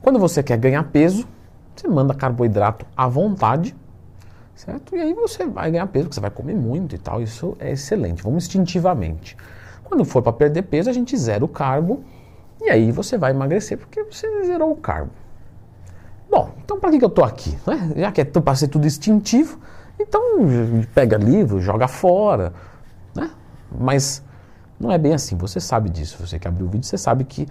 Quando você quer ganhar peso, você manda carboidrato à vontade, certo? E aí você vai ganhar peso, porque você vai comer muito e tal. Isso é excelente. Vamos instintivamente. Quando for para perder peso, a gente zera o carbo e aí você vai emagrecer porque você zerou o carbo. Bom, então para que, que eu estou aqui? Né? Já que é para ser tudo instintivo, então pega livro, joga fora. Né? Mas não é bem assim, você sabe disso. Você que abriu o vídeo, você sabe que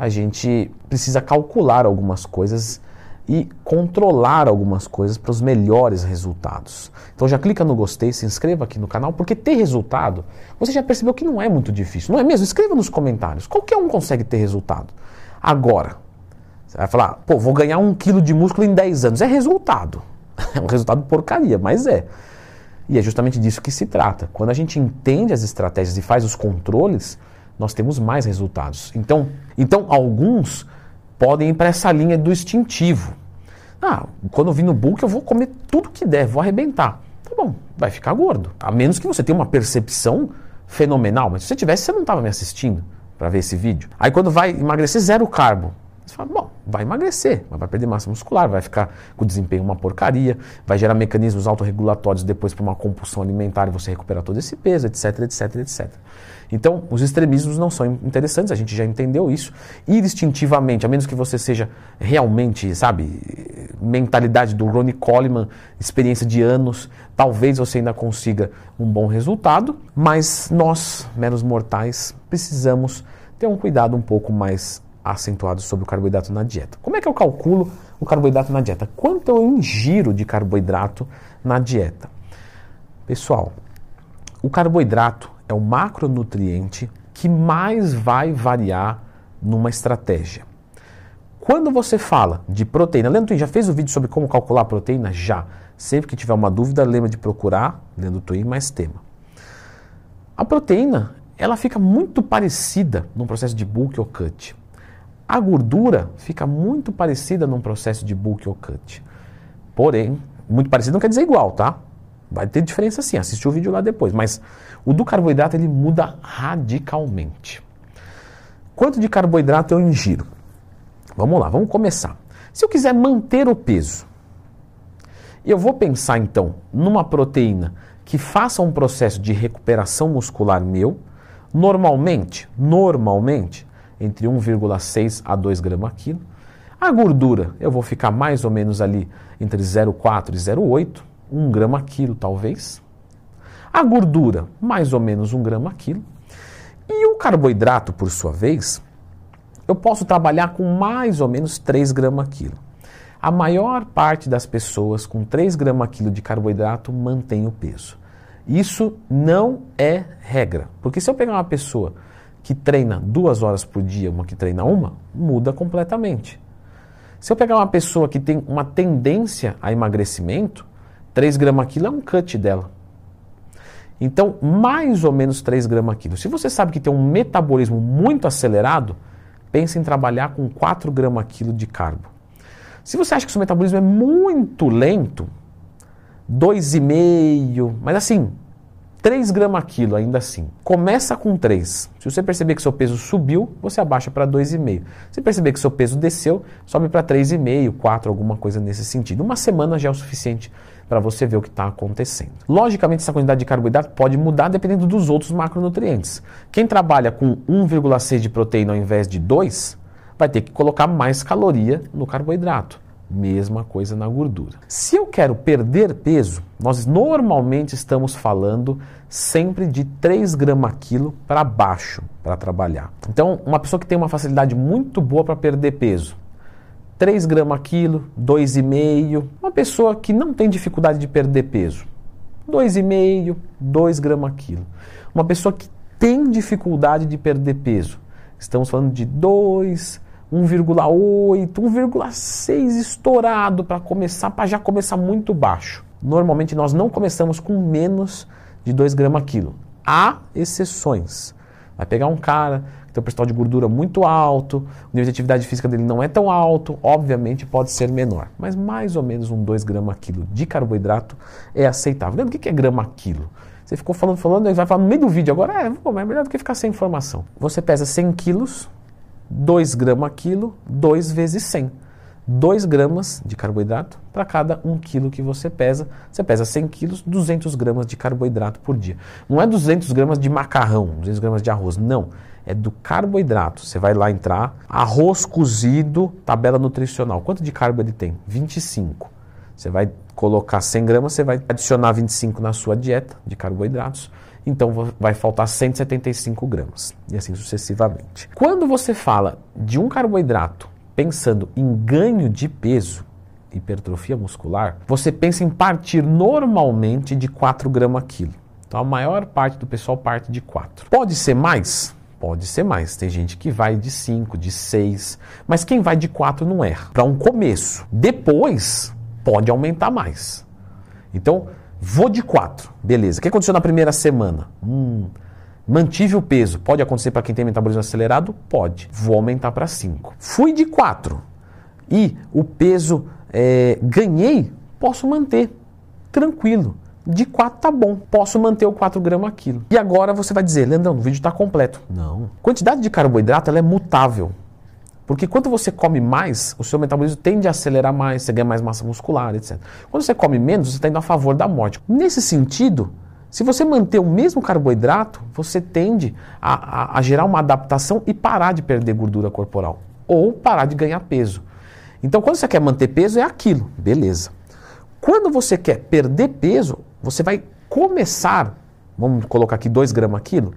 a gente precisa calcular algumas coisas e controlar algumas coisas para os melhores resultados. Então já clica no gostei, se inscreva aqui no canal, porque ter resultado, você já percebeu que não é muito difícil, não é mesmo? Escreva nos comentários, qualquer um consegue ter resultado. Agora, você vai falar, pô, vou ganhar um quilo de músculo em 10 anos. É resultado. É um resultado porcaria, mas é. E é justamente disso que se trata. Quando a gente entende as estratégias e faz os controles, nós temos mais resultados. Então, então alguns podem ir para essa linha do instintivo. Ah, quando eu vir no bulk eu vou comer tudo que der, vou arrebentar. Tá bom, vai ficar gordo. A menos que você tenha uma percepção fenomenal. Mas se você tivesse, você não estava me assistindo para ver esse vídeo. Aí quando vai emagrecer, zero carbo. Você fala, bom, vai emagrecer, mas vai perder massa muscular, vai ficar com o desempenho uma porcaria, vai gerar mecanismos autorregulatórios depois para uma compulsão alimentar e você recuperar todo esse peso, etc, etc, etc. Então, os extremismos não são interessantes, a gente já entendeu isso. Ir instintivamente, a menos que você seja realmente, sabe, mentalidade do Ronnie Coleman, experiência de anos, talvez você ainda consiga um bom resultado, mas nós, meros mortais, precisamos ter um cuidado um pouco mais acentuado sobre o carboidrato na dieta. Como é que eu calculo o carboidrato na dieta? Quanto eu ingiro de carboidrato na dieta? Pessoal, o carboidrato é o macronutriente que mais vai variar numa estratégia. Quando você fala de proteína, Leandro Twin já fez o vídeo sobre como calcular a proteína? Já. Sempre que tiver uma dúvida, lembra de procurar Leandro Twin mais tema. A proteína, ela fica muito parecida no processo de bulk ou cut. A gordura fica muito parecida num processo de bulk ou cut. Porém, muito parecido não quer dizer igual, tá? Vai ter diferença sim, assiste o vídeo lá depois. Mas o do carboidrato ele muda radicalmente. Quanto de carboidrato eu ingiro? Vamos lá, vamos começar. Se eu quiser manter o peso, eu vou pensar então numa proteína que faça um processo de recuperação muscular meu, normalmente, normalmente, entre 1,6 a 2 gramas quilo. A gordura, eu vou ficar mais ou menos ali entre 0,4 e 0,8, 1 grama quilo talvez. A gordura, mais ou menos 1 grama quilo. E o carboidrato, por sua vez, eu posso trabalhar com mais ou menos 3 gramas quilo. A maior parte das pessoas com 3 gramas quilo de carboidrato mantém o peso. Isso não é regra, porque se eu pegar uma pessoa que treina duas horas por dia, uma que treina uma, muda completamente. Se eu pegar uma pessoa que tem uma tendência a emagrecimento, 3 gramas quilo é um cut dela. Então, mais ou menos 3 gramas quilo. Se você sabe que tem um metabolismo muito acelerado, pense em trabalhar com 4 gramas quilo de carbo. Se você acha que seu metabolismo é muito lento, 2,5, mas assim, 3 gramas quilo ainda assim. Começa com 3. Se você perceber que seu peso subiu, você abaixa para 2,5. Se perceber que seu peso desceu, sobe para 3,5, 4, alguma coisa nesse sentido. Uma semana já é o suficiente para você ver o que está acontecendo. Logicamente, essa quantidade de carboidrato pode mudar dependendo dos outros macronutrientes. Quem trabalha com 1,6 de proteína ao invés de 2, vai ter que colocar mais caloria no carboidrato. Mesma coisa na gordura. Se eu quero perder peso, nós normalmente estamos falando sempre de 3 gramas quilo para baixo para trabalhar. Então, uma pessoa que tem uma facilidade muito boa para perder peso, 3 gramas quilo, 2,5. Uma pessoa que não tem dificuldade de perder peso, 2,5, 2 gramas quilo. Uma pessoa que tem dificuldade de perder peso, estamos falando de 2, 1,8, 1,6 estourado para começar, para já começar muito baixo. Normalmente nós não começamos com menos de 2 gramas quilo. Há exceções. Vai pegar um cara tem um percentual de gordura muito alto, o nível de atividade física dele não é tão alto, obviamente pode ser menor. Mas mais ou menos um 2 gramas quilo de carboidrato é aceitável. Lembra o que é grama quilo? Você ficou falando, falando, e vai falar no meio do vídeo agora, é, pô, é melhor do que ficar sem informação. Você pesa 100 quilos, 2 gramas quilo, 2 vezes 100. 2 gramas de carboidrato para cada 1 quilo que você pesa. Você pesa 100 quilos, 200 gramas de carboidrato por dia. Não é 200 gramas de macarrão, 200 gramas de arroz, não. É do carboidrato. Você vai lá entrar, arroz cozido, tabela nutricional. Quanto de carbo ele tem? 25. Você vai colocar 100 gramas, você vai adicionar 25 na sua dieta de carboidratos. Então vai faltar 175 gramas. E assim sucessivamente. Quando você fala de um carboidrato pensando em ganho de peso, hipertrofia muscular, você pensa em partir normalmente de 4 gramas quilo. Então a maior parte do pessoal parte de 4. Pode ser mais? Pode ser mais. Tem gente que vai de 5, de 6, mas quem vai de 4 não erra. Para um começo. Depois pode aumentar mais. Então, vou de 4. Beleza. O que aconteceu na primeira semana? Hum, Mantive o peso. Pode acontecer para quem tem metabolismo acelerado? Pode. Vou aumentar para 5. Fui de 4 e o peso é, ganhei, posso manter. Tranquilo. De 4 tá bom. Posso manter o 4 gramas quilo. E agora você vai dizer, Leandrão, o vídeo está completo. Não. Quantidade de carboidrato ela é mutável. Porque quando você come mais, o seu metabolismo tende a acelerar mais, você ganha mais massa muscular, etc. Quando você come menos, você está indo a favor da morte. Nesse sentido, se você manter o mesmo carboidrato, você tende a, a, a, gerar uma adaptação e parar de perder gordura corporal. Ou parar de ganhar peso. Então, quando você quer manter peso, é aquilo, beleza. Quando você quer perder peso, você vai começar, vamos colocar aqui 2 gramas quilo.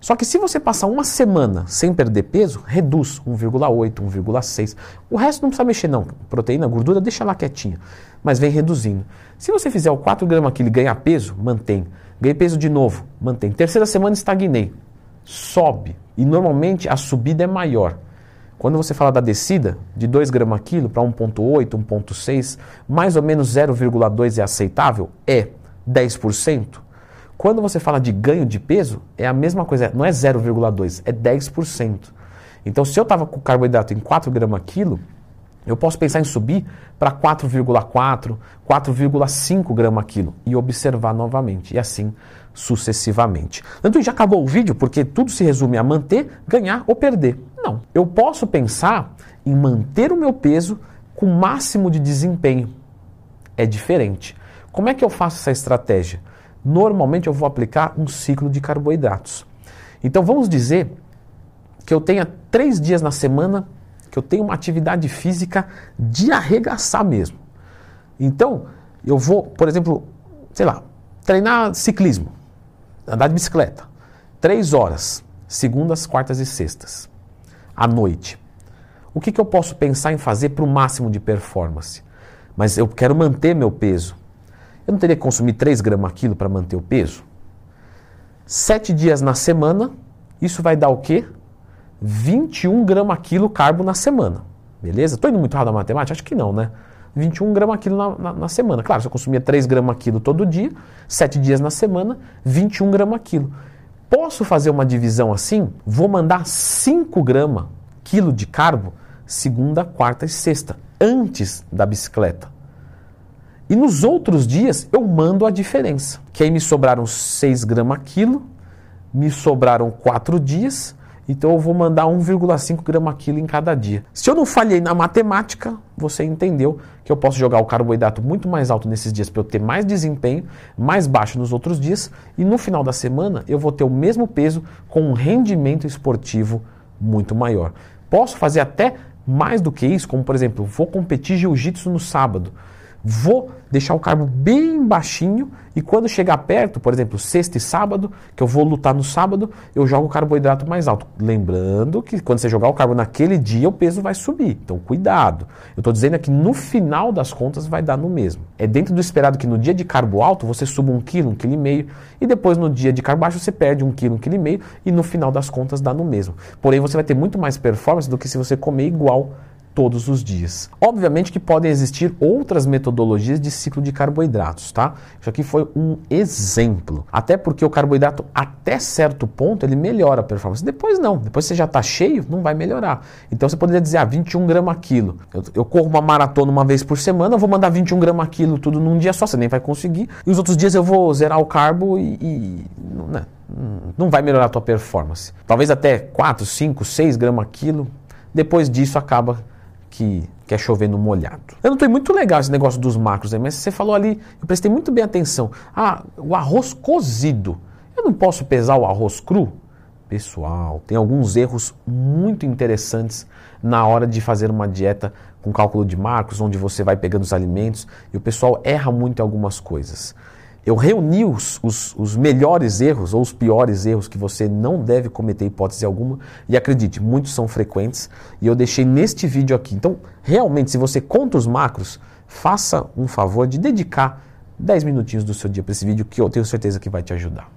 Só que se você passar uma semana sem perder peso, reduz 1,8, 1,6. O resto não precisa mexer, não. Proteína, gordura, deixa lá quietinha. Mas vem reduzindo. Se você fizer o 4 gramas quilo e ganhar peso, mantém. Ganhei peso de novo, mantém. Terceira semana estagnei. Sobe. E normalmente a subida é maior. Quando você fala da descida, de 2 gramas quilo para 1,8, 1,6, mais ou menos 0,2 é aceitável? É. 10%? Quando você fala de ganho de peso, é a mesma coisa, não é 0,2, é 10%. Então, se eu estava com carboidrato em 4 gramas quilo, eu posso pensar em subir para 4,4, 4,5 gramas quilo e observar novamente, e assim sucessivamente. Então já acabou o vídeo porque tudo se resume a manter, ganhar ou perder. Não. Eu posso pensar em manter o meu peso com o máximo de desempenho. É diferente. Como é que eu faço essa estratégia? Normalmente eu vou aplicar um ciclo de carboidratos. Então vamos dizer que eu tenha três dias na semana que eu tenho uma atividade física de arregaçar mesmo. Então, eu vou, por exemplo, sei lá, treinar ciclismo, andar de bicicleta, três horas, segundas, quartas e sextas, à noite. O que, que eu posso pensar em fazer para o máximo de performance? Mas eu quero manter meu peso. Eu não teria que consumir 3 gramas quilo para manter o peso? Sete dias na semana, isso vai dar o quê? 21 gramas quilo carbo na semana. Beleza? Estou indo muito errado na matemática? Acho que não, né? 21 gramas quilo na, na, na, semana. Claro, se eu consumia 3 gramas quilo todo dia, 7 dias na semana, 21 gramas quilo. Posso fazer uma divisão assim? Vou mandar 5 gramas quilo de carbo segunda, quarta e sexta, antes da bicicleta. E nos outros dias eu mando a diferença. Que aí me sobraram 6 gramas quilo, me sobraram 4 dias, então eu vou mandar 1,5 grama quilo em cada dia. Se eu não falhei na matemática, você entendeu que eu posso jogar o carboidrato muito mais alto nesses dias para eu ter mais desempenho, mais baixo nos outros dias, e no final da semana eu vou ter o mesmo peso com um rendimento esportivo muito maior. Posso fazer até mais do que isso, como por exemplo, vou competir jiu-jitsu no sábado. Vou deixar o carbo bem baixinho e quando chegar perto, por exemplo, sexta e sábado, que eu vou lutar no sábado, eu jogo o carboidrato mais alto. Lembrando que quando você jogar o carbo naquele dia, o peso vai subir. Então, cuidado. Eu estou dizendo que no final das contas vai dar no mesmo. É dentro do esperado que no dia de carbo alto você suba um quilo, um quilo e meio, e depois no dia de carbo baixo você perde um quilo, um quilo e meio, e no final das contas dá no mesmo. Porém, você vai ter muito mais performance do que se você comer igual todos os dias. Obviamente que podem existir outras metodologias de ciclo de carboidratos, tá? Isso aqui foi um exemplo. Até porque o carboidrato, até certo ponto, ele melhora a performance. Depois não. Depois você já está cheio, não vai melhorar. Então você poderia dizer, ah, 21 gramas quilo. Eu, eu, corro uma maratona uma vez por semana, eu vou mandar 21 gramas quilo tudo num dia só, você nem vai conseguir. E os outros dias eu vou zerar o carbo e, e né, não vai melhorar a tua performance. Talvez até 4, 5, 6 gramas quilo depois disso acaba que quer chover no molhado. Eu não estou muito legal esse negócio dos macros, né? mas você falou ali, eu prestei muito bem atenção. Ah, o arroz cozido. Eu não posso pesar o arroz cru? Pessoal, tem alguns erros muito interessantes na hora de fazer uma dieta com cálculo de macros, onde você vai pegando os alimentos e o pessoal erra muito em algumas coisas. Eu reuni os, os, os, melhores erros ou os piores erros que você não deve cometer hipótese alguma e acredite, muitos são frequentes e eu deixei neste vídeo aqui. Então, realmente, se você conta os macros, faça um favor de dedicar 10 minutinhos do seu dia para esse vídeo que eu tenho certeza que vai te ajudar.